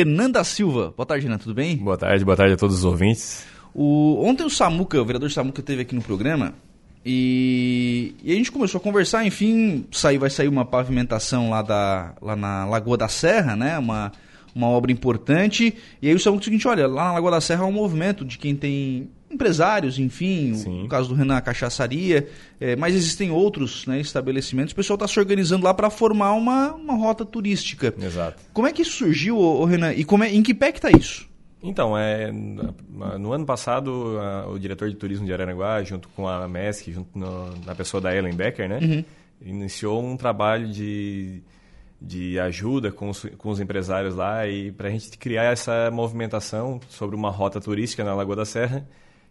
Renan da Silva. Boa tarde, Renan, tudo bem? Boa tarde, boa tarde a todos os ouvintes. O, ontem o Samuca, o vereador Samuca, esteve aqui no programa e, e, a gente começou a conversar, enfim, sair, vai sair uma pavimentação lá, da, lá na Lagoa da Serra, né? Uma, uma obra importante. E aí o Samuca disse o seguinte, olha, lá na Lagoa da Serra há um movimento de quem tem empresários, enfim, Sim. no caso do Renan, cachaçaria, é, mas existem outros né, estabelecimentos. O pessoal está se organizando lá para formar uma, uma rota turística. Exato. Como é que isso surgiu, ô, ô Renan? E como é, em que pé que está isso? Então, é, no ano passado, a, o diretor de turismo de Araranguá, junto com a MESC, junto no, na pessoa da Ellen Becker, né, uhum. iniciou um trabalho de, de ajuda com os, com os empresários lá e para a gente criar essa movimentação sobre uma rota turística na Lagoa da Serra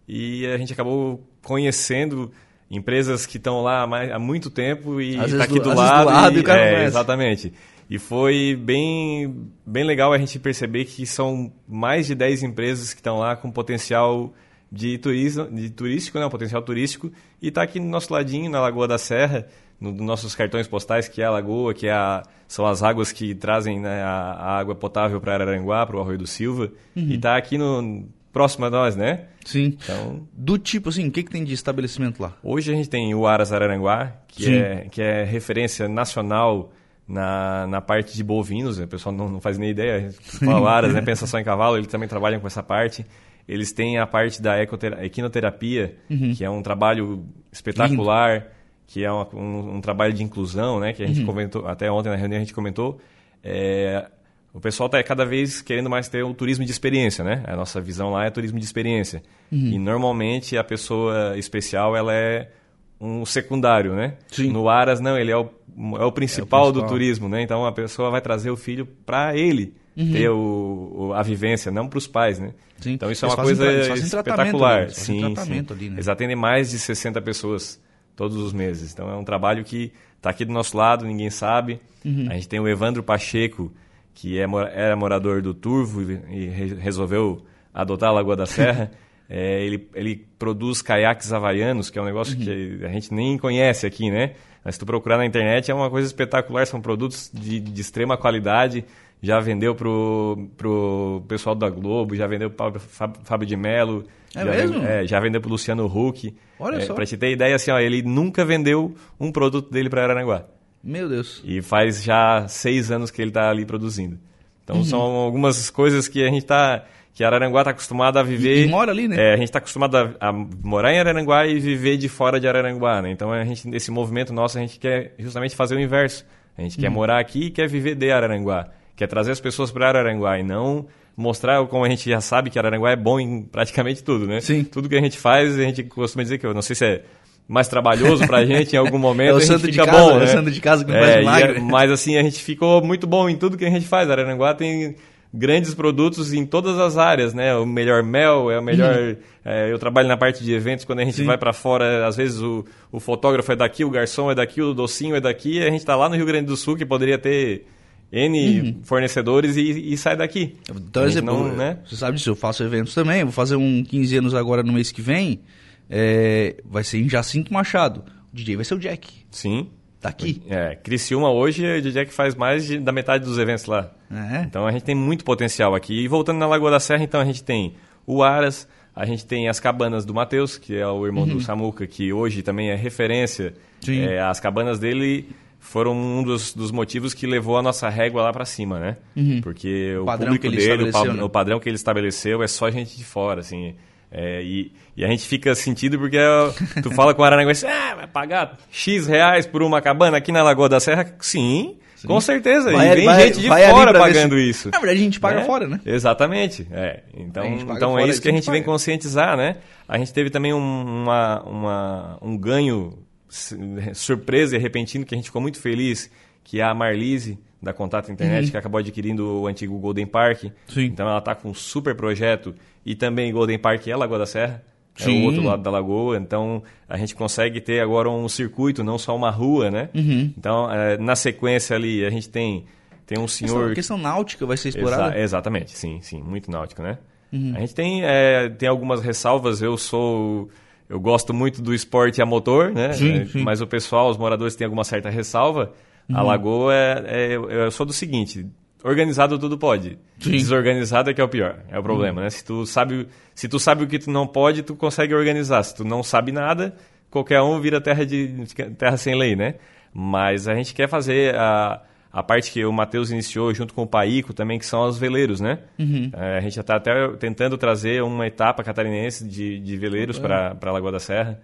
e a gente acabou conhecendo empresas que estão lá há, mais, há muito tempo e está aqui do, do lado. Do lado e, e é, exatamente. E foi bem, bem legal a gente perceber que são mais de 10 empresas que estão lá com potencial de turismo, de turístico, né, um potencial turístico, e está aqui no nosso ladinho, na Lagoa da Serra, nos no nossos cartões postais, que é a lagoa, que é a, são as águas que trazem né, a, a, água potável para Araranguá, para o Arroio do Silva, uhum. e está aqui no, próximo a nós, né? Sim. Então, do tipo assim, o que, que tem de estabelecimento lá? Hoje a gente tem o Aras Araranguá, que, é, que é referência nacional na, na parte de bovinos. O pessoal não, não faz nem ideia. Fala Aras, né? pensa só em cavalo, eles também trabalham com essa parte. Eles têm a parte da equinoterapia, uhum. que é um trabalho espetacular, Lindo. que é uma, um, um, trabalho de inclusão, né? Que a gente uhum. comentou, até ontem na reunião a gente comentou. É, o pessoal está cada vez querendo mais ter o turismo de experiência, né? A nossa visão lá é turismo de experiência. Uhum. E normalmente a pessoa especial ela é um secundário, né? Sim. No Aras não, ele é o, é o, principal, é o principal do turismo, né? Então a pessoa vai trazer o filho para ele uhum. ter o, a vivência, não para os pais, né? Sim. Então isso é uma coisa espetacular. Ali, sim, sim. Ali, né? Eles atendem mais de 60 pessoas todos os meses. Então é um trabalho que está aqui do nosso lado, ninguém sabe. Uhum. A gente tem o Evandro Pacheco, que é, era morador do Turvo e resolveu adotar a Lagoa da Serra. é, ele, ele produz caiaques havaianos, que é um negócio uhum. que a gente nem conhece aqui, né? Mas se tu procurar na internet é uma coisa espetacular, são produtos de, de extrema qualidade. Já vendeu pro, pro pessoal da Globo, já vendeu para Fábio de Mello. É já mesmo? Vendeu, é, já vendeu pro Luciano Huck. Olha é, só. Pra te ter ideia, assim, ó, ele nunca vendeu um produto dele para Aranaguá. Meu Deus. E faz já seis anos que ele está ali produzindo. Então uhum. são algumas coisas que a gente está que Araranguá está acostumado a viver. E, e mora ali, né? É, a gente está acostumado a, a, morar em Araranguá e viver de fora de Araranguá, né? Então a gente nesse movimento nosso a gente quer justamente fazer o inverso. A gente uhum. quer morar aqui e quer viver de Araranguá, quer trazer as pessoas para Araranguá e não mostrar como a gente já sabe que Araranguá é bom em praticamente tudo, né? Sim. Tudo que a gente faz, a gente costuma dizer que eu não sei se é mais trabalhoso pra gente em algum momento, é o a gente fica casa, bom, é né? o santo de casa que não é, faz milagre. É, mas assim, a gente ficou muito bom em tudo que a gente faz. Araranguá tem grandes produtos em todas as áreas, né? O melhor mel, é o melhor... Uhum. É, eu trabalho na parte de eventos, quando a gente Sim. vai para fora, às vezes o, o fotógrafo é daqui, o garçom é daqui, o docinho é daqui, e a gente está lá no Rio Grande do Sul, que poderia ter... N uhum. fornecedores e, e, sai daqui. Então, exemplo, não, né? você sabe disso, eu faço eventos também, vou fazer um 15 anos agora no mês que vem, é, vai ser em Jacinto Machado. O DJ vai ser o Jack. Sim. Tá aqui. É, Criciúma hoje, o DJ que faz mais de, da metade dos eventos lá. É. Então a gente tem muito potencial aqui. E voltando na Lagoa da Serra, então a gente tem o Aras, a gente tem as cabanas do Matheus, que é o irmão uhum. do Samuca, que hoje também é referência. Sim. É, as cabanas dele foram um dos, dos, motivos que levou a nossa régua lá para cima, né? Uhum. Porque o, o público dele, o, né? o padrão que ele estabeleceu é só gente de fora, assim. É, e, e, a gente fica sentido porque tu fala com o Aranaguense, ah, vai pagar X reais por uma cabana aqui na Lagoa da Serra? Sim, Sim. com certeza. Vai, e vem vai, gente de fora pagando isso. Na verdade, a gente paga é, fora, né? Exatamente. É. Então, então é isso que a gente vem conscientizar, né? A gente teve também um, uma, uma, um ganho surpresa e repentino que a gente ficou muito feliz, que é a Marlise, da Contato Internet, uhum. que acabou adquirindo o antigo Golden Park. Sim. Então ela está com um super projeto. E também Golden Park é Lagoa da Serra. Sim. É o outro lado da lagoa. Então a gente consegue ter agora um circuito, não só uma rua, né? Uhum. Então, é, na sequência ali, a gente tem, tem um senhor. A questão, náutica vai ser explorada? Exa exatamente, sim, sim. Muito náutico, né? Uhum. A gente tem, é, tem algumas ressalvas. Eu sou. Eu gosto muito do esporte a motor, né? Sim, sim. Mas o pessoal, os moradores têm alguma certa ressalva. Uhum. A lagoa é, é, Eu sou do seguinte: organizado tudo pode. Sim. Desorganizado é que é o pior, é o problema, né? Se tu sabe, se tu sabe o que tu não pode, tu consegue organizar. Se tu não sabe nada, qualquer um vira terra de terra sem lei, né? Mas a gente quer fazer a, a parte que o Matheus iniciou junto com o Paico também, que são os veleiros, né? É, a gente já está até tentando trazer uma etapa catarinense de, de veleiros para a Lagoa da Serra,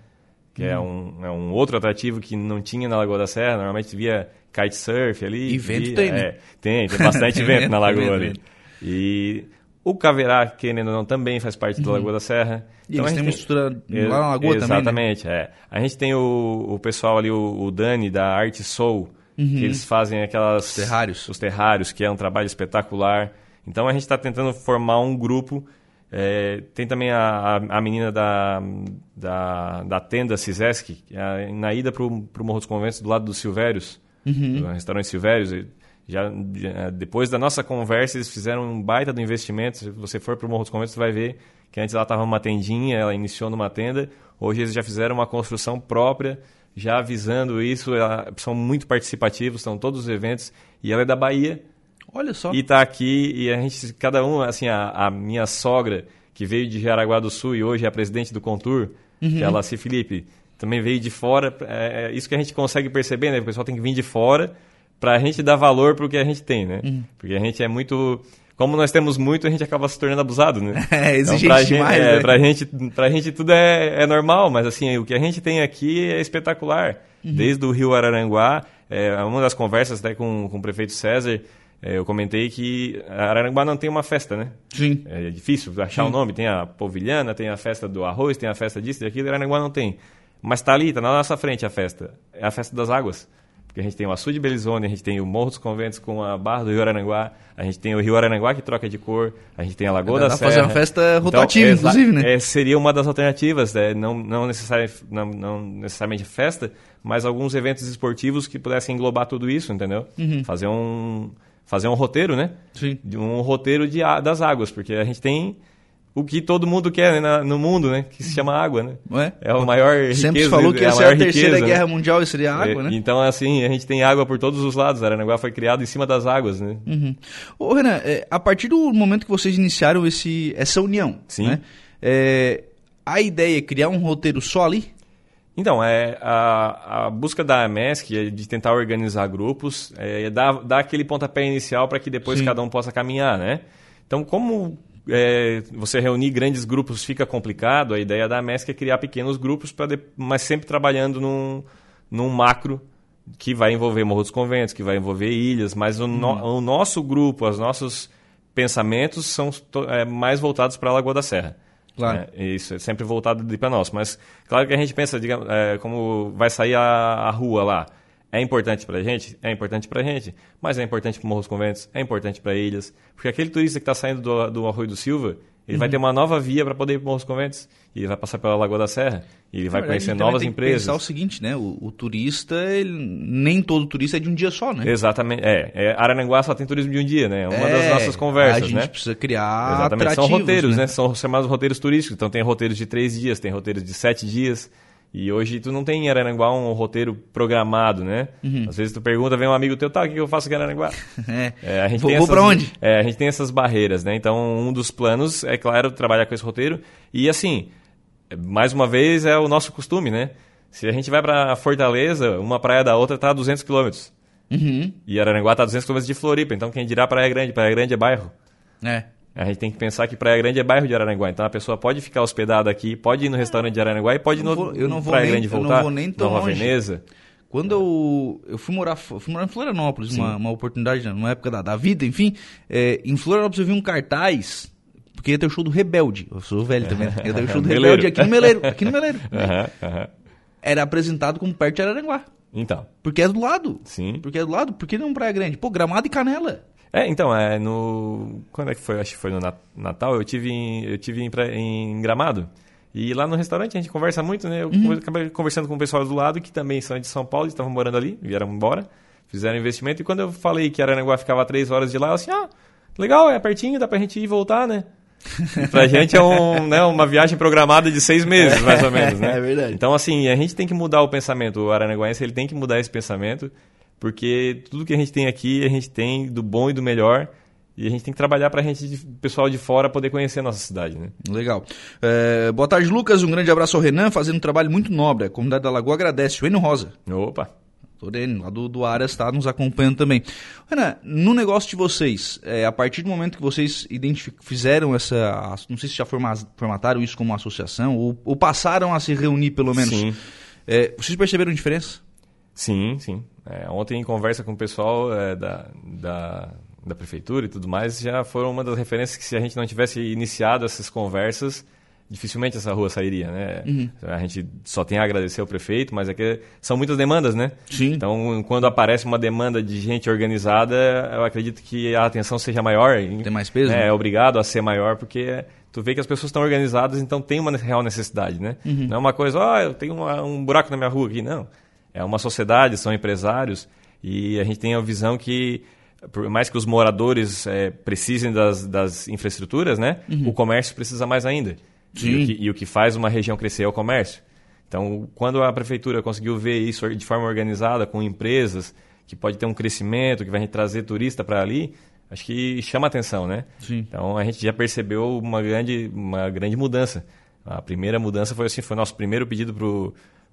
que é, um, é um outro atrativo que não tinha na Lagoa da Serra. Normalmente via kitesurf ali. E vento via- tem, né? é, tem, tem bastante Tem vento vento, na Lagoa vento, ali. vento. E o Caverá, querendo ou não, também faz parte da Lagoa da Serra. E eles a têm uma estrutura tem- lá na Lagoa também, né? Exatamente, é. A gente tem o, o pessoal ali, o, o Dani, da Arte Soul, que eles fazem aquelas... Os terrários. Os terrários, que é um trabalho espetacular. Então a gente está tentando formar um grupo. É, tem também a, a, menina da, da, da tenda Cisesc, é na ida para o Morro dos Conventos, do lado do Silvérios, do restaurante Silvérios. Já, já- depois da nossa conversa, eles fizeram um baita do investimento. Se você for para o Morro dos Conventos, você vai ver que antes ela estava numa tendinha, ela iniciou numa tenda. Hoje eles já fizeram uma construção própria, já avisando isso. ela- são muito participativos, estão todos os eventos. E ela é da Bahia. Olha só. E tá aqui, e a gente, cada um, assim, a, a minha sogra, que veio de Jaraguá do Sul e hoje é a presidente do Contur, que é a Laci Felipe, também veio de fora. É, é isso que a gente consegue perceber, né? O pessoal tem que vir de fora pra gente dar valor pro que a gente tem, né? Porque a gente é muito. Como nós temos muito, a gente acaba se tornando abusado, né? É, exigente pra gente, demais, é, né? pra gente, pra gente tudo é, é normal, mas assim, o que a gente tem aqui é espetacular. Uhum. Desde o Rio Araranguá, é, uma das conversas até com, com o prefeito César, eu comentei que Araranguá não tem uma festa, né? Sim. É difícil achar o nome. Tem a polvilhana, tem a festa do arroz, tem a festa disso e daquilo. Araranguá não tem. Mas tá ali, tá na nossa frente a festa. É a festa das águas. Porque a gente tem o Açude de Belizone, a gente tem o Morro dos Conventos com a Barra do Rio Araranguá, a gente tem o Rio Araranguá que troca de cor, a gente tem a Lagoa Dá da Serra. fazer uma festa rotativa, exa- inclusive, né? é, seria uma das alternativas, né? não, não, necessari- não, não necessariamente festa, mas alguns eventos esportivos que pudessem englobar tudo isso, entendeu? Uhum. Fazer um fazer um roteiro, né? Sim. de um roteiro de, a- das águas, porque a gente tem o que todo mundo quer né, no mundo, né? Que se chama água, né? Não é? É o maior riqueza. Sempre se falou que é ia ser a terceira riqueza, guerra né? mundial e seria a água, É, né? Então, assim, a gente tem água por todos os lados. Aranaguá foi criado em cima das águas, né? Uhum. Ô, Renan, é, a partir do momento que vocês iniciaram esse, essa união, Sim. né? É, a ideia é criar um roteiro só ali? Então, é, a, a busca da AMESC é de tentar organizar grupos, é, dar, dar aquele pontapé inicial para que depois Sim. cada um possa caminhar, né? Então, como é, você reunir grandes grupos fica complicado, a ideia da AMESC é criar pequenos grupos, pra de- mas sempre trabalhando num, num macro que vai envolver Morro dos Conventos, que vai envolver ilhas, mas o, no- o nosso grupo, os nossos pensamentos são to- é, mais voltados para a Lagoa da Serra. Claro. né? Isso, é sempre voltado para nós. Mas, claro que a gente pensa, digamos, é, como vai sair a, a rua lá. É importante para a gente? É importante para a gente. Mas é importante para Morro dos Conventos, é importante para ilhas. Porque aquele turista que está saindo do, do Arroio do Silva, ele Uhum. vai ter uma nova via para poder ir para Morro dos Conventos. E ele vai passar pela Lagoa da Serra. E ele vai verdade, conhecer novas tem que empresas. pensar o seguinte, né? O, o turista, ele- nem todo turista é de um dia só, né? Exatamente. É, é, só tem turismo de um dia, né? É uma das É, nossas conversas, A gente né? precisa criar Exatamente, são roteiros, né? São chamados roteiros turísticos. Então tem roteiros de três dias, tem roteiros de sete dias. E hoje tu não tem em Araranguá um roteiro programado, né? Uhum. Às vezes tu pergunta, vem um amigo teu, tá, o que eu faço aqui em Araranguá? É. É, a gente Vou- tem vou essas, pra onde? É, a gente tem essas barreiras, né? Então um dos planos é, claro, trabalhar com esse roteiro. E assim, mais uma vez é o nosso costume, né? Se a gente vai pra Fortaleza, uma praia da outra tá a 200 quilômetros. Uhum. E Araranguá tá a 200 quilômetros de Floripa. Então quem dirá Praia Grande? Praia Grande é bairro. É. A gente tem que pensar que Praia Grande é bairro de Araranguá. Então a pessoa pode ficar hospedada aqui, pode ir no restaurante de Araranguá e pode ir no vou- eu não vou Praia nem- Grande eu não voltar. vou nem tão Nova longe. Veneza. Quando eu, eu fui morar fui morar em Florianópolis, uma, uma oportunidade, né, numa época da, da vida, enfim, é, em Florianópolis eu vi um cartaz, porque ia ter o show do Rebelde. Eu sou velho também, né? ia ter o show do. Rebelde aqui no Meleiro. Aqui no Meleiro. Aham, aham. Era apresentado como perto de Araranguá. Então, Porque é do lado. sim. Porque é do lado, por que não Praia Grande? Pô, Gramado e Canela. É, então, é no. Quando é que foi? Acho que foi no Nat- Natal. Eu tive em, eu tive em, em Gramado. E lá no restaurante a gente conversa muito, né? Eu Uhum. acabei conversando com o pessoal do lado, que também são de São Paulo, estavam morando ali, vieram embora, fizeram investimento. E quando eu falei que Aranaguá ficava três horas de lá, eu assim, ah, legal, é pertinho, dá pra gente ir e voltar, né? Pra gente é um, né, uma viagem programada de seis meses, mais ou menos, né? É verdade. Então, assim, a gente tem que mudar o pensamento. O aranaguaense ele tem que mudar esse pensamento porque tudo que a gente tem aqui, a gente tem do bom e do melhor. E a gente tem que trabalhar para a gente, pessoal de fora, poder conhecer a nossa cidade, né? Legal. É, boa tarde, Lucas. Um grande abraço ao Renan, fazendo um trabalho muito nobre. A comunidade da Lagoa agradece. O Eno Rosa. Opa! Toreno, lá do, do Aras, está nos acompanhando também. Renan, no negócio de vocês, é, a partir do momento que vocês fizeram essa. Não sei se já formataram isso como associação, ou, ou passaram a se reunir pelo menos. Sim. É, vocês perceberam diferença? Sim, sim. É, ontem, em conversa com o pessoal é, da, da da prefeitura e tudo mais, já foram uma das referências que se a gente não tivesse iniciado essas conversas, dificilmente essa rua sairia, né? Uhum. A gente só tem a agradecer ao prefeito, mas é que são muitas demandas, né? Sim. Então, quando aparece uma demanda de gente organizada, eu acredito que a atenção seja maior. Tem mais peso? É, né? é obrigado a ser maior, porque tu vê que as pessoas estão organizadas, então tem uma real necessidade, né? Uhum. Não é uma coisa, ó, oh, eu tenho uma, um buraco na minha rua aqui, não. É uma sociedade, são empresários, e a gente tem a visão que por mais que os moradores é, precisem das, das infraestruturas, né? Uhum. O comércio precisa mais ainda. Sim. E o, que, e o que faz uma região crescer é o comércio. Então, quando a prefeitura conseguiu ver isso de forma organizada, com empresas, que pode ter um crescimento, que vai trazer turista para ali, acho que chama atenção, né? Sim. Então, a gente já percebeu uma grande, uma grande mudança. A primeira mudança foi assim, foi nosso primeiro pedido para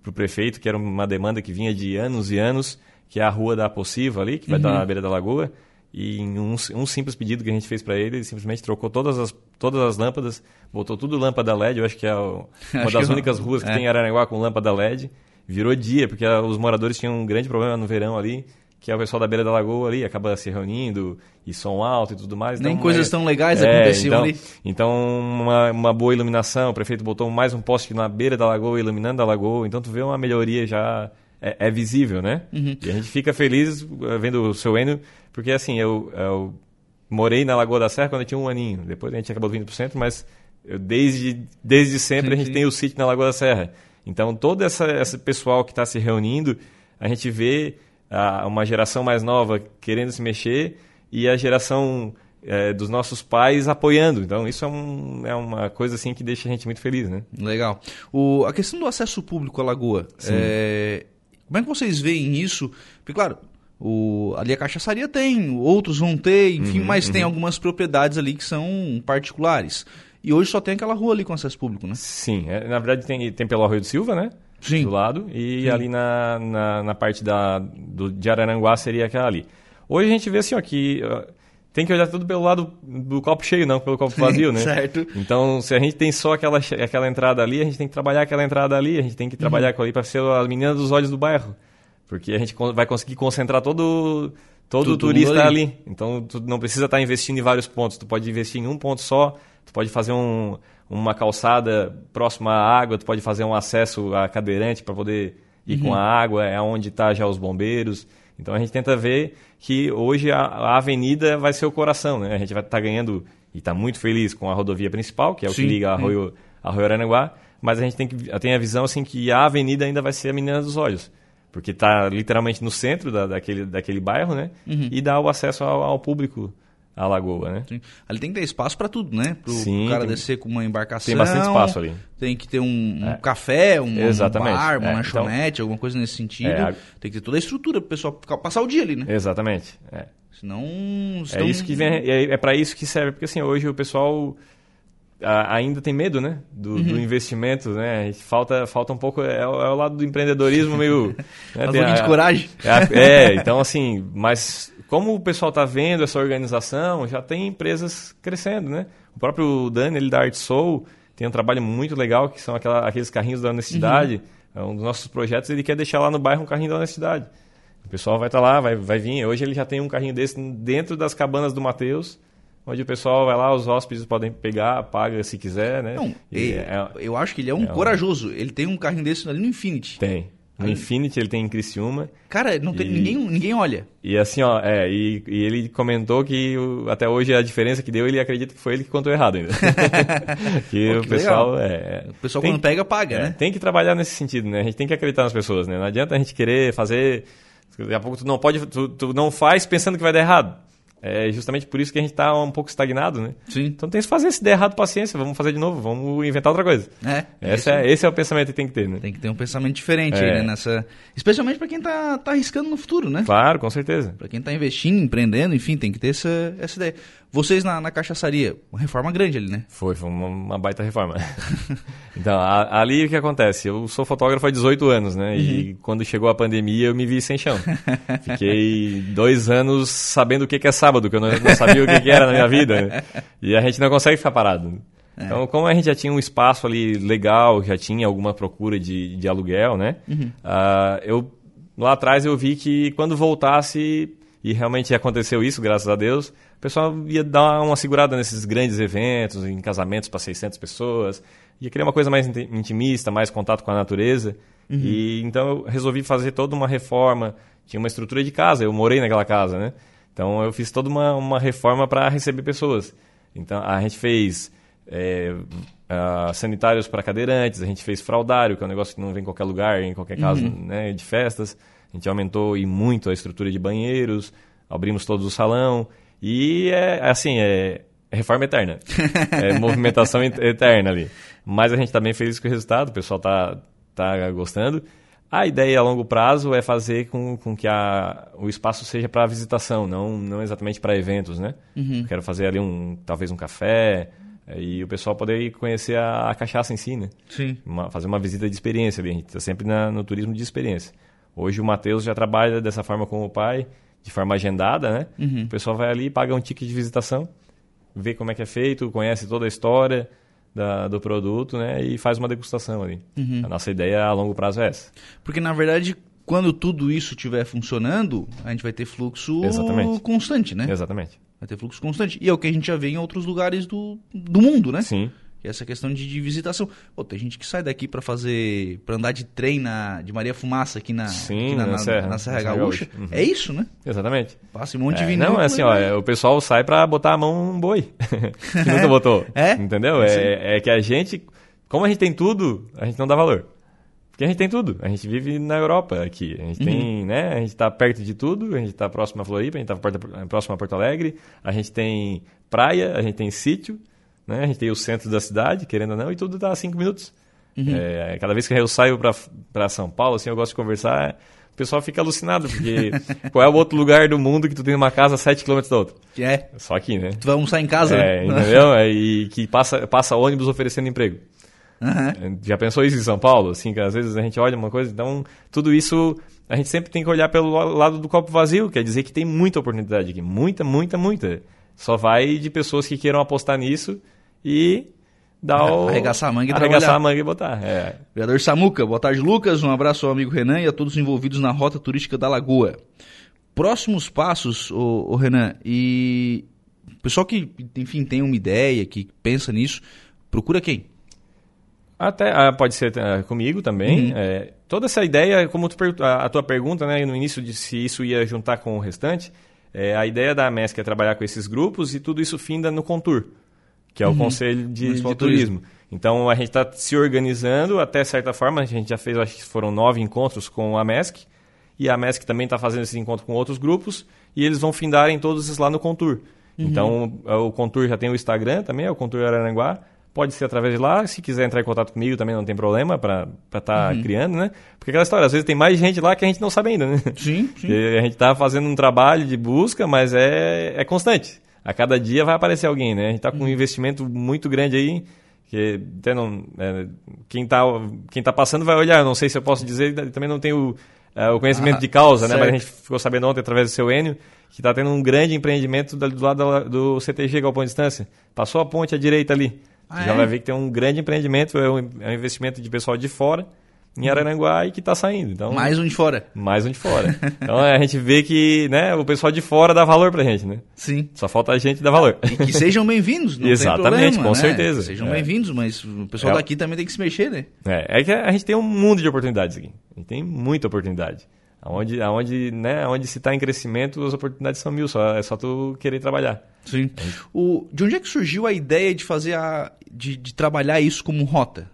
o prefeito, que era uma demanda que vinha de anos e anos, que é a rua da Possível ali, que vai uhum. dar na beira da lagoa. E em um, um, simples pedido que a gente fez para ele, ele simplesmente trocou todas as, todas as lâmpadas, botou tudo lâmpada LED. Eu acho que é o, uma das únicas ruas que é. tem em Araranguá com lâmpada LED. Virou dia, porque os moradores tinham um grande problema no verão ali, que é o pessoal da beira da lagoa ali, acaba se reunindo, e som alto e tudo mais. Nem então, coisas é, tão legais é, aconteciam então, ali. Então, uma, uma boa iluminação, o prefeito botou mais um poste na beira da lagoa, iluminando a lagoa, então tu vê uma melhoria já é, é visível, né? Uhum. E a gente fica feliz eh, vendo o seu Enio, porque assim, eu, eu morei na Lagoa da Serra quando eu tinha um aninho. Depois a gente acabou vindo para o centro, mas eu, desde, desde sempre sim, a gente tem o sítio na Lagoa da Serra. Então, todo essa, esse pessoal que está se reunindo, a gente vê a, uma geração mais nova querendo se mexer e a geração é, dos nossos pais apoiando. Então, isso é, um, é uma coisa assim que deixa a gente muito feliz, né? Legal. O, a questão do acesso público à Lagoa, é, como é que vocês veem isso? Porque, claro, o, ali a cachaçaria tem, outros vão ter, enfim, uhum, mas uhum. tem algumas propriedades ali que são particulares. E hoje só tem aquela rua ali com acesso público, né? Sim, é, na verdade tem, tem pelo Arroio do Silva, né? Sim. Do lado, e Sim. ali na, na, na, parte da, do, de Araranguá seria aquela ali. Hoje a gente vê assim, ó, que tem que olhar tudo pelo lado do copo cheio, não pelo copo vazio, né? certo. Então, se a gente tem só aquela, aquela entrada ali, a gente tem que trabalhar aquela entrada ali, a gente tem que trabalhar uhum. ali para ser a menina dos olhos do bairro. Porque a gente vai conseguir concentrar todo, todo o turista ali. ali. Então, tu não precisa estar investindo em vários pontos. Tu pode investir em um ponto só, tu pode fazer um, uma calçada próxima à água, tu pode fazer um acesso a cadeirante para poder ir uhum. com a água, é onde está já os bombeiros. Então a gente tenta ver que hoje a, a avenida vai ser o coração, né? A gente vai estar tá ganhando e está muito feliz com a rodovia principal, que é o Sim, que liga Arroio, Arroio Aranaguá, mas a gente tem, que, tem a visão assim que a avenida ainda vai ser a menina dos olhos. Porque está literalmente no centro da, daquele, daquele bairro, né? Uhum. E dá o acesso ao, ao público a lagoa, né? Sim. Ali tem que ter espaço para tudo, né? Para o cara descer com uma embarcação. Tem bastante espaço ali. Tem que ter um, é. um café, um, Exatamente. um bar, uma é. lanchonete, então, alguma coisa nesse sentido. É. Tem que ter toda a estrutura para o pessoal ficar, passar o dia ali, né? Exatamente. É. Senão, senão... É isso que vem, é, é para isso que serve, porque assim, hoje o pessoal ainda tem medo, né? Do, uhum. do, investimento, né? Falta, falta um pouco, é, é o lado do empreendedorismo meio... né? um pouquinho de coragem. É, então assim, mas como o pessoal está vendo essa organização, já tem empresas crescendo, né? O próprio Dani, ele da Art Soul, tem um trabalho muito legal, que são aquela, aqueles carrinhos da honestidade. Uhum. É um dos nossos projetos, ele quer deixar lá no bairro um carrinho da honestidade. O pessoal vai estar tá lá, vai, vai vir. Hoje ele já tem um carrinho desse dentro das cabanas do Matheus, onde o pessoal vai lá, os hóspedes podem pegar, paga se quiser, né? Não, é, eu acho que ele é um é corajoso. Um... Ele tem um carrinho desse ali no Infinity. Tem. No Infinity ele tem em Criciúma. Cara, não tem, e, ninguém, ninguém olha. E assim, ó, é, e, e ele comentou que o, até hoje a diferença que deu, ele acredita que foi ele que contou errado ainda. que, Pô, que o pessoal. É, o pessoal tem, quando pega, paga, é, né? Tem que trabalhar nesse sentido, né? A gente tem que acreditar nas pessoas, né? Não adianta a gente querer fazer. Daqui a pouco tu não pode, tu, tu não faz pensando que vai dar errado. É justamente por isso que a gente está um pouco estagnado, né? Sim. Então tem que fazer, se der errado, paciência, vamos fazer de novo, vamos inventar outra coisa. É. Esse é, esse é o pensamento que tem que ter, né? Tem que ter um pensamento diferente É. aí, né? Nessa... Especialmente para quem tá, tá arriscando no futuro, né? Claro, com certeza. Para quem tá investindo, empreendendo, enfim, tem que ter essa, essa ideia. Vocês na, na cachaçaria, uma reforma grande ali, né? Foi, foi uma, uma baita reforma. então, a- ali o que acontece? Eu sou fotógrafo há 18 anos, né? E quando chegou a pandemia eu me vi sem chão. Fiquei dois anos sabendo o que que é sábado, que eu não, não sabia o que, que era na minha vida. né? E a gente não consegue ficar parado. Então, como a gente já tinha um espaço ali legal, já tinha alguma procura de, de aluguel, né? Ah, eu lá atrás eu vi que quando voltasse e realmente aconteceu isso, graças a Deus, o pessoal ia dar uma segurada nesses grandes eventos, em casamentos para 600 pessoas, ia querer uma coisa mais inti- intimista, mais contato com a natureza. E então eu resolvi fazer toda uma reforma, tinha uma estrutura de casa, eu morei naquela casa, né? Então eu fiz toda uma, uma reforma para receber pessoas. Então a gente fez é, ah, sanitários para cadeirantes, a gente fez fraudário, que é um negócio que não vem em qualquer lugar, em qualquer casa né, de festas. A gente aumentou e muito a estrutura de banheiros, abrimos todo o salão. E é assim, é, é reforma eterna. é movimentação et- eterna ali. Mas a gente está bem feliz com o resultado, o pessoal está tá gostando. A ideia a longo prazo é fazer com, com que a, o espaço seja para visitação, não, não exatamente para eventos, né? Quero fazer ali um, talvez um café eh, e o pessoal poder ir conhecer a, a cachaça em si, né? Sim. Uma- fazer uma visita de experiência ali. A gente está sempre na- no turismo de experiência. Hoje o Matheus já trabalha dessa forma com o pai, de forma agendada, né? O pessoal vai ali, paga um ticket de visitação, vê como é que é feito, conhece toda a história da- do produto, né? E faz uma degustação ali. A nossa ideia a longo prazo é essa. Porque, na verdade, quando tudo isso estiver funcionando, a gente vai ter fluxo Exatamente. constante, né? Exatamente. Vai ter fluxo constante. E é o que a gente já vê em outros lugares do, do mundo, né? Sim. Que é essa questão de, de visitação. Pô, tem gente que sai daqui pra fazer. pra andar de trem na, de Maria Fumaça aqui na, Sim, aqui na, na Serra, na Serra Gaúcha. Uhum. É isso, né? Exatamente. Passa um monte de É, vinil. não, é assim, ó, é, o pessoal sai pra botar a mão num boi. que nunca botou. É? Entendeu? É, é que a gente, como a gente tem tudo, a gente não dá valor. Porque a gente tem tudo. A gente vive na Europa aqui. A gente tem, né? A gente tá perto de tudo. A gente tá próximo a Floripa, a gente tá porta- próximo a Porto Alegre. A gente tem praia, a gente tem sítio, né? A gente tem o centro da cidade, querendo ou não, e tudo dá cinco minutos. É, cada vez que eu saio pra, pra São Paulo, assim, eu gosto de conversar, o pessoal fica alucinado, porque qual é o outro lugar do mundo que tu tem uma casa a 7 km da outra? É. Só aqui, né? Tu vai almoçar em casa, É, né? entendeu? É, e que passa, passa ônibus oferecendo emprego. Aham. Já pensou isso em São Paulo? Assim, que às vezes a gente olha uma coisa, então tudo isso a gente sempre tem que olhar pelo lado do copo vazio, quer dizer que tem muita oportunidade aqui, muita, muita, muita. Só vai de pessoas que queiram apostar nisso e dar o... Arregaçar a manga e arregaçar trabalhar. a manga e botar. É. Vereador Samuca, boa tarde, Lucas. Um abraço ao amigo Renan e a todos envolvidos na rota turística da Lagoa. Próximos passos, ô, ô Renan, e o pessoal que, enfim, tem uma ideia, que pensa nisso, procura quem? Até ah, pode ser ah, comigo também. É, toda essa ideia, como tu a tua pergunta, né, no início de se isso ia juntar com o restante, é, a ideia da MESC é trabalhar com esses grupos e tudo isso finda no Contur, que é o Conselho de, de Turismo. Então a gente está se organizando até certa forma. A gente já fez, acho que foram nove encontros com a MESC e a MESC também está fazendo esse encontro com outros grupos e eles vão findarem todos esses lá no Contur. Então é, o Contur já tem o Instagram também, é o Contur Araranguá. Pode ser através de lá. Se quiser entrar em contato comigo também não tem problema para estar tá criando, né? Porque aquela história, às vezes tem mais gente lá que a gente não sabe ainda, né? Sim, sim. Porque a gente está fazendo um trabalho de busca, mas é, é constante. A cada dia vai aparecer alguém, né? A gente está com um investimento muito grande aí, que até não, é, quem está quem tá passando vai olhar, não sei se eu posso dizer, também não tenho é, o conhecimento Ah, de causa, né? Mas a certo. gente ficou sabendo ontem através do seu Enio que está tendo um grande empreendimento do do lado da- do CTG Galpão Distância. Passou a ponte à direita ali. Ah, já é? vai ver que tem um grande empreendimento, é um, é um investimento de pessoal de fora, em Araranguá, e que está saindo. Então, Mais um de fora. mais um de fora. então a gente vê que né, o pessoal de fora dá valor pra gente, né? Sim. Só falta a gente dar valor. E que sejam bem-vindos, não Exatamente, tem problema, com né? certeza. Sejam É. bem-vindos, mas o pessoal É. daqui também tem que se mexer, né? É, é que a gente tem um mundo de oportunidades aqui. A gente tem muita oportunidade. Aonde, aonde, né, aonde se está em crescimento, as oportunidades são mil. Só, é só tu querer trabalhar. Sim. O, de onde é que surgiu a ideia de fazer a. de, de trabalhar isso como rota?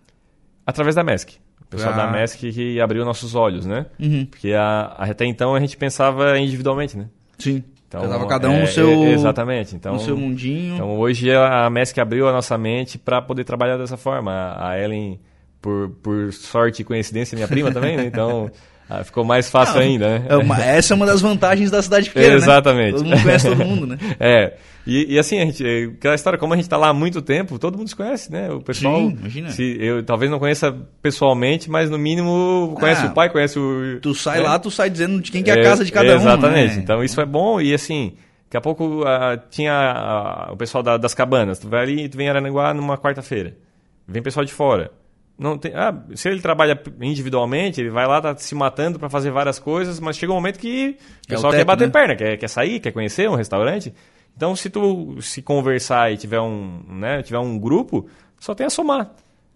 Através da MESC. O pessoal Ah. da MESC que abriu nossos olhos, né? Uhum. Porque a- até então a gente pensava individualmente, né? Sim. Então, tava cada um no seu é, exatamente. Então, no seu mundinho. Então hoje a MESC abriu a nossa mente para poder trabalhar dessa forma. A Ellen, por, por sorte e coincidência, minha prima também, né? Então ah, ficou mais fácil Não, ainda, né? É uma, essa é uma das vantagens da cidade pequena, né? Exatamente. Né? Todo mundo conhece todo mundo, né? é. E, e, assim, a gente, aquela história, como a gente está lá há muito tempo, todo mundo se conhece, né? O pessoal. Sim, imagina. Se, eu talvez não conheça pessoalmente, mas no mínimo conhece ah, o pai, conhece o. Tu sai né? lá, tu sai dizendo de quem que é a casa de cada exatamente. um. Exatamente. Né? Então isso é bom e assim. Daqui a pouco uh, tinha uh, o pessoal da, das cabanas. Tu vai ali, tu vem em Aranaguá numa quarta-feira. Vem pessoal de fora. Não tem, ah, se ele trabalha individualmente, ele vai lá, tá se matando para fazer várias coisas, mas chega um momento que o pessoal é o quer bater né? perna, quer, quer sair, quer conhecer um restaurante. Então, se tu se conversar e tiver um, né, tiver um grupo, só tem a somar.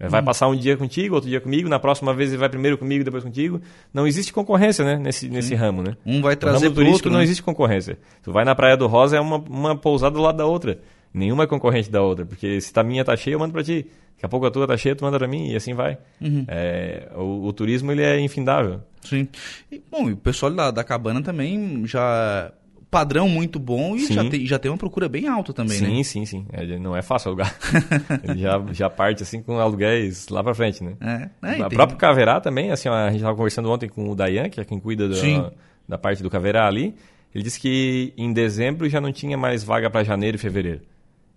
Vai hum. passar um dia contigo, outro dia comigo, na próxima vez ele vai primeiro comigo, depois contigo. Não existe concorrência, né, nesse, nesse ramo, né? Um vai trazer no ramo turístico outro, não né? existe concorrência. Tu vai na Praia do Rosa, é uma, uma pousada do lado da outra. Nenhuma é concorrente da outra, porque se a minha tá cheia, eu mando para ti. Daqui a pouco a tua tá cheia, tu manda para mim e assim vai. Uhum. É, o, o, turismo ele é infindável. Sim. E, bom, e o pessoal da, da cabana também já padrão muito bom e já tem, já tem uma procura bem alta também, sim, né? Sim, sim, sim. É, não é fácil alugar. Ele já, já parte assim com aluguéis lá para frente, né? É, é, o próprio Caverá também, assim, a gente estava conversando ontem com o Dayan, que é quem cuida da, da parte do Caverá ali. Ele disse que em dezembro já não tinha mais vaga para janeiro e fevereiro.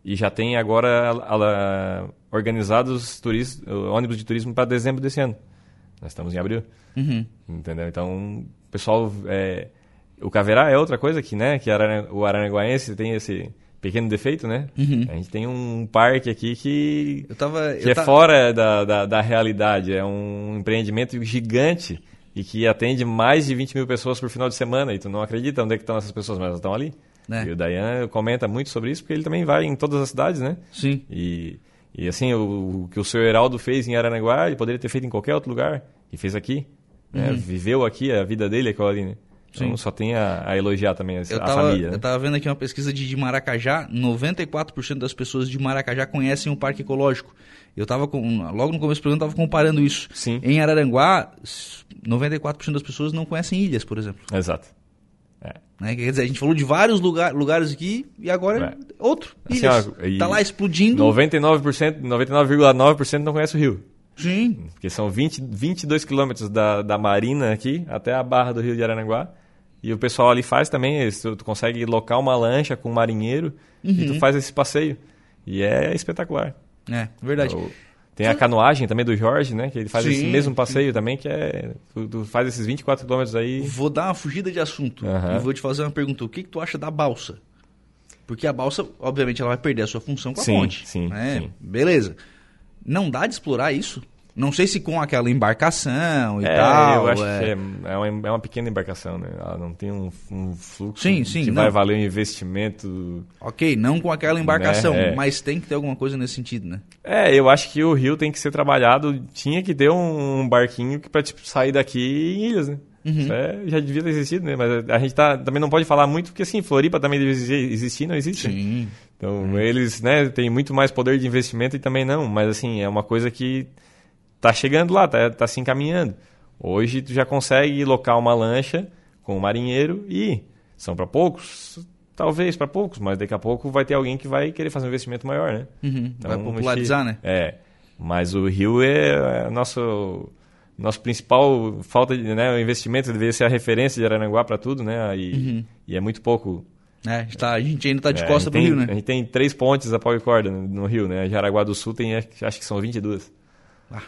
E já tem agora a, a, organizados turistas, ônibus de turismo para dezembro desse ano. Nós estamos em abril. Uhum. Entendeu? Então, o pessoal. É, o Caverá é outra coisa que, né? Que o Aranaguaense tem esse pequeno defeito, né? Uhum. A gente tem um parque aqui que, tava, que é tava... fora da, da, da, realidade. É um empreendimento gigante e que atende mais de 20 mil pessoas por final de semana. E tu não acredita onde é que estão essas pessoas, mas elas estão ali. Né? E o Dayan comenta muito sobre isso, porque ele também vai em todas as cidades, né? Sim. E, e assim, o, o que o seu Heraldo fez em Aranaguá, ele poderia ter feito em qualquer outro lugar. E fez aqui. Né? Uhum. Viveu aqui a vida dele, aquela ali, né? Então Sim. só tem a, a elogiar também a, eu tava, família. Né? Eu tava vendo aqui uma pesquisa de, de Maracajá, 94% das pessoas de Maracajá conhecem o Parque Ecológico. Eu tava com, logo no começo do programa, eu tava comparando isso. Sim. Em Araranguá, 94% das pessoas não conhecem ilhas, por exemplo. Exato. É. Né? Quer dizer, a gente falou de vários lugar, lugares aqui e agora é. outro. Assim. Assim, tá lá explodindo. 99%, 99,9% não conhece o Rio. Sim. Porque são 20, 22 quilômetros da, da Marina aqui até a barra do Rio de Aranaguá. E o pessoal ali faz também, tu, tu consegue locar uma lancha com um marinheiro uhum. e tu uhum. faz esse passeio. E é espetacular. É, verdade. Tem a canoagem também do Jorge, né? Que ele faz sim, esse mesmo passeio também, que é. Tu, tu, faz esses 24 quilômetros aí. Vou dar uma fugida de assunto uhum. e vou te fazer uma pergunta. O que, que tu acha da balsa? Porque a balsa, obviamente, ela vai perder a sua função com a sim, ponte. Sim, né? sim. Beleza. Não dá de explorar isso? Não sei se com aquela embarcação e é, tal. Eu acho é... que é, é, uma, é uma pequena embarcação, né? Ela não tem um, um fluxo sim, sim, que não. vai valer um investimento. Ok, não com aquela embarcação, né? mas tem que ter alguma coisa nesse sentido, né? É, eu acho que o rio tem que ser trabalhado. Tinha que ter um barquinho para tipo, sair daqui em ilhas, né? Uhum. É, já devia ter existido, né? Mas a gente tá, também não pode falar muito, porque assim, Floripa também deve existir, não existe. Sim. Então, eles, né, têm muito mais poder de investimento e também não. Mas assim, é uma coisa que tá chegando lá, tá, tá se encaminhando. Hoje tu já consegue locar uma lancha com um marinheiro e são para poucos, talvez para poucos, mas daqui a pouco vai ter alguém que vai querer fazer um investimento maior, né? Uhum, então, vai popularizar, né? É, mas o Rio é, é nosso nosso principal falta de né, o investimento deveria ser a referência de Aranaguá para tudo, né? E, uhum. e, é muito pouco. É, tá, a gente ainda está de é, costa para o Rio, né? A gente tem três pontes a pau e corda no, no Rio, né? Jaraguá do Sul tem, acho que são 22.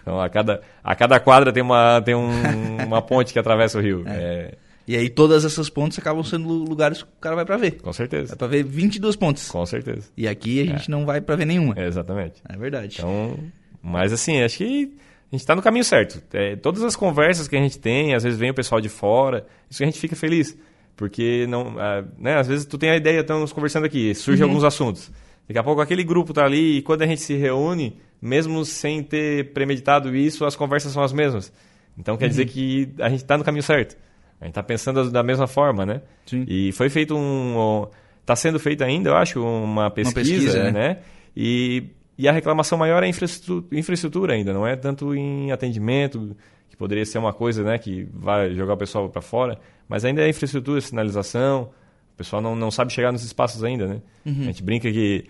Então, a cada, a cada quadra tem, uma, tem um, uma ponte que atravessa o rio. É. É... E aí todas essas pontes acabam sendo lugares que o cara vai para ver. Com certeza. Vai para ver 22 pontes. Com certeza. E aqui a gente é. não vai para ver nenhuma. É, exatamente. É verdade. Então, mas assim, acho que a gente está no caminho certo. É, todas as conversas que a gente tem, às vezes vem o pessoal de fora, isso a gente fica feliz. Porque não, né, às vezes tu tem a ideia, estamos conversando aqui, surgem uhum. alguns assuntos. Daqui a pouco aquele grupo tá ali e quando a gente se reúne, mesmo sem ter premeditado isso, as conversas são as mesmas. Então quer uhum. dizer que a gente está no caminho certo. A gente está pensando da mesma forma, né? Sim. E foi feito um. Está sendo feita ainda, eu acho, uma pesquisa, uma pesquisa né? né? E, e a reclamação maior é infraestrutura, infraestrutura ainda, não é tanto em atendimento, que poderia ser uma coisa né, que vai jogar o pessoal para fora, mas ainda é infraestrutura, sinalização, O pessoal não, não sabe chegar nos espaços ainda, né? Uhum. A gente brinca que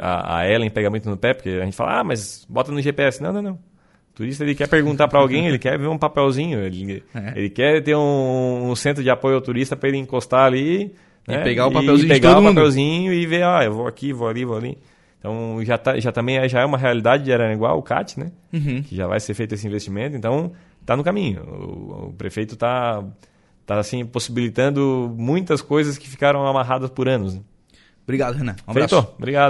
a, a, Ellen pega muito no pé, porque a gente fala, ah, mas bota no GPS. Não, não, não. O turista ele quer perguntar para alguém, ele quer ver um papelzinho, ele, é. ele quer ter um, um, centro de apoio ao turista para ele encostar ali. E né? pegar o papelzinho e pegar o papelzinho e ver, ah, eu vou aqui, vou ali, vou ali. Então já, tá, já também é, já é uma realidade de Araranguá, o CAT, né? Uhum. Que já vai ser feito esse investimento, então está no caminho. O, o prefeito está tá assim possibilitando muitas coisas que ficaram amarradas por anos. Obrigado, Renan. Um abraço. Feito. Obrigado.